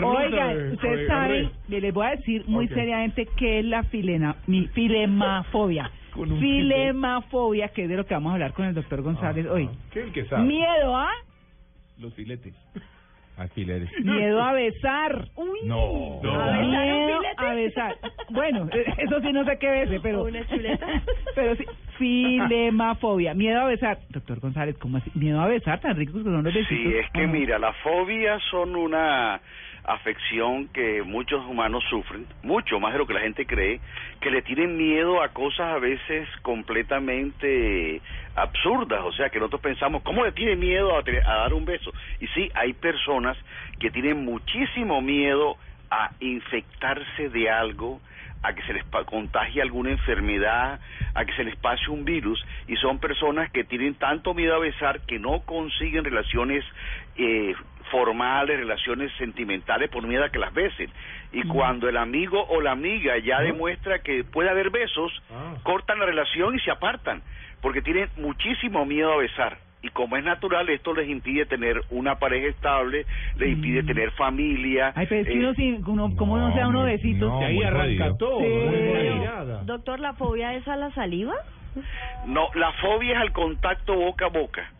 Oigan, ustedes saben, les voy a decir muy seriamente qué es la filena, mi filemafobia. Filemafobia, que es de lo que vamos a hablar con el doctor González hoy. ¿Qué es el que sabe? Miedo a, Los filetes. Alfileres. miedo a besar. Uy, No. a No. miedo a besar. Bueno, eso sí no sé qué bese, pero. Una chuleta. Pero sí, filemafobia, miedo a besar. Doctor González, ¿cómo así? Miedo a besar, tan ricos que son los besitos. Sí, es que mira, las fobias son una afección que muchos humanos sufren, mucho más de lo que la gente cree, que le tienen miedo a cosas a veces completamente absurdas, o sea, que nosotros pensamos, ¿cómo le tiene miedo a, a dar un beso? Y sí, hay personas que tienen muchísimo miedo a infectarse de algo, a que se les contagie alguna enfermedad, a que se les pase un virus, y son personas que tienen tanto miedo a besar que no consiguen relaciones eh, formales, relaciones sentimentales por miedo a que las besen. Y cuando el amigo o la amiga ya demuestra que puede haber besos, Ah. cortan la relación y se apartan, porque tienen muchísimo miedo a besar. Y como es natural, esto les impide tener una pareja estable, les impide tener familia. Ay, pero es que eh, uno, uno ¿cómo no, sea uno besito? no, ahí arranca todo. Sí. Doctor, ¿la fobia es a la saliva? No, la fobia es al contacto boca a boca.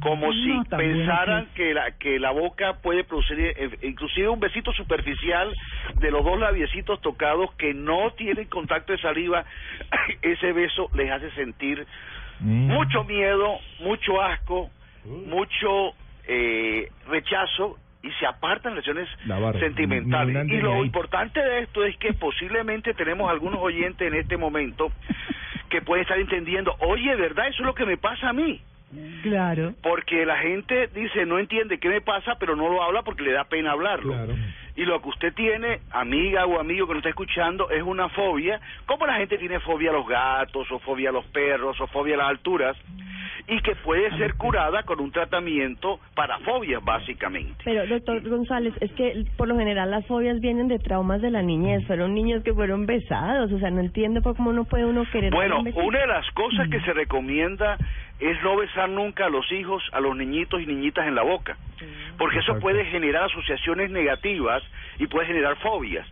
Como si No, pensaran que que la, que la boca puede producir eh, inclusive un besito superficial de los dos labiecitos tocados que no tienen contacto de saliva, ese beso les hace sentir mucho miedo, mucho asco, mucho eh, rechazo y se apartan relaciones barra. sentimentales. Y lo ahí. importante de esto es que posiblemente tenemos algunos oyentes en este momento que pueden estar entendiendo, oye, ¿verdad? Eso es lo que me pasa a mí. Claro. Porque la gente dice, no entiende qué me pasa, pero no lo habla porque le da pena hablarlo. Claro. Y lo que usted tiene, amiga o amigo que nos está escuchando, es una fobia. Como la gente tiene fobia a los gatos, o fobia a los perros, o fobia a las alturas, y que puede ser curada con un tratamiento para fobias, básicamente. Pero, doctor González, es que por lo general las fobias vienen de traumas de la niñez. Fueron niños que fueron besados. O sea, no entiendo por cómo no puede uno querer. Bueno, un una de las cosas que se recomienda es no besar nunca a los hijos, a los niñitos y niñitas en la boca, porque eso puede generar asociaciones negativas y puede generar fobias.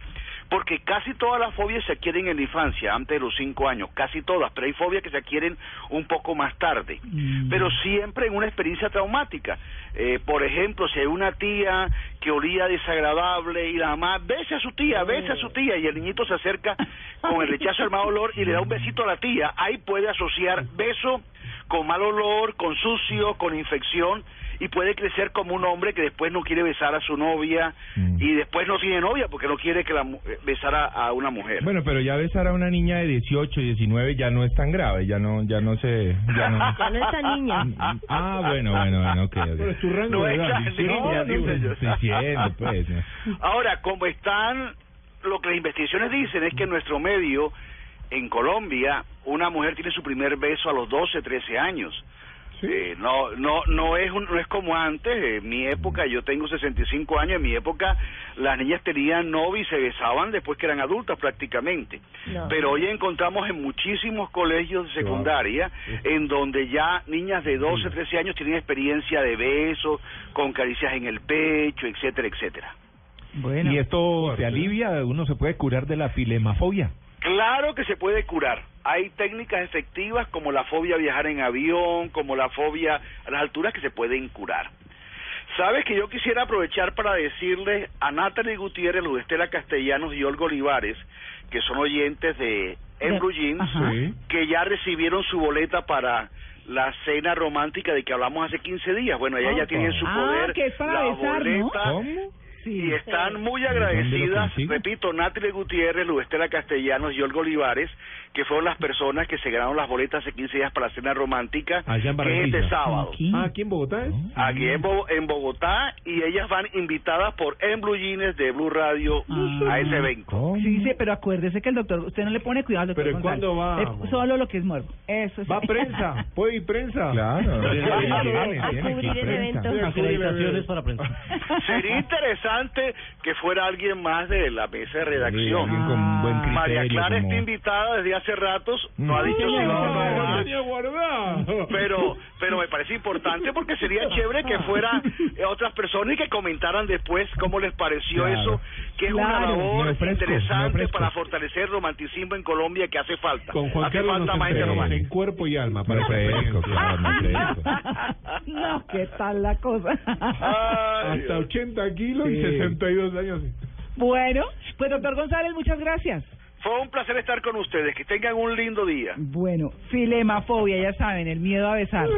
Porque casi todas las fobias se adquieren en la infancia, antes de los cinco años, casi todas, pero hay fobias que se adquieren un poco más tarde, pero siempre en una experiencia traumática. Eh, por ejemplo, si hay una tía que olía desagradable y la mamá besa a su tía, besa a su tía y el niñito se acerca con el rechazo del mal olor y le da un besito a la tía, ahí puede asociar beso con mal olor, con sucio, con infección y puede crecer como un hombre que después no quiere besar a su novia Mm. y después no tiene novia porque no quiere que la mu- eh, besara a una mujer. Bueno, pero ya besar a una niña de 18, 19 ya no es tan grave, ya no, ya no se, ya no. Ya no es tan niña. Ah, bueno, bueno, bueno, ok. okay. Pero es tu rango No de edad. no, se pues. Ahora, como están, lo que las investigaciones dicen es que en nuestro medio, en Colombia, una mujer tiene su primer beso a los 12, 13 años. Eh, no, no, no es un- no es como antes. En mi época, yo tengo 65 años. En mi época, las niñas tenían novio y se besaban después que eran adultas prácticamente. No. Pero hoy encontramos en muchísimos colegios de secundaria en donde ya niñas de 12, 13 años tienen experiencia de besos, con caricias en el pecho, etcétera, etcétera. Bueno. ¿Y esto se alivia? ¿Uno se puede curar de la filemafobia? Claro que se puede curar. Hay técnicas efectivas como la fobia a viajar en avión, como la fobia a las alturas que se pueden curar. Sabes que yo quisiera aprovechar para decirles a Natalie Gutiérrez, Luz Estela Castellanos y Olga Olivares, que son oyentes de Embru Jeans, Ajá. Sí. que ya recibieron su boleta para la cena romántica de que hablamos hace 15 días. Bueno, ellas ya tienen en su Ah, poder que es para la besar, ¿no? boleta. ¿Cómo? Y están muy ¿Dónde lo agradecidas, repito, Natalie Gutiérrez, Lubestela Castellanos y Olga Olivares, que fueron las personas que se ganaron las boletas hace 15 días para la cena romántica, Allá en que es este sábado. Ah, aquí en Bogotá es. Aquí en, Bo- en Bogotá y ellas van invitadas por En Blue Jeans de Blue Radio a ese evento. Sí, sí, pero acuérdese que el doctor, usted no le pone cuidado al doctor Pero ¿y González. cuándo va? Eh, solo lo que es muerto. Eso sí. Va prensa, puede ir prensa. Claro. Tiene, A tiene, tiene que cubrir ir el evento. Sí, a cubrir el evento. para prensa. Sería interesante que fuera alguien más de la mesa de redacción. alguien con buen criterio. María Clara como- está invitada desde hace ratos, no ha dicho si No, va guardado. pero pero me parece importante porque sería chévere que fuera eh, otras personas y que comentaran después cómo les pareció Claro. eso, que es una labor ofrezco, interesante para fortalecer el romanticismo en Colombia que hace falta. Con Juan hace Carlos falta nos más en cuerpo y alma para ofrezco, claro, no, ¿qué tal la cosa? Ay, Hasta 80 kilos y. 62 años. bueno, pues doctor González, muchas gracias. Fue un placer estar con ustedes, que tengan un lindo día. Bueno, filemafobia, ya saben, el miedo a besar.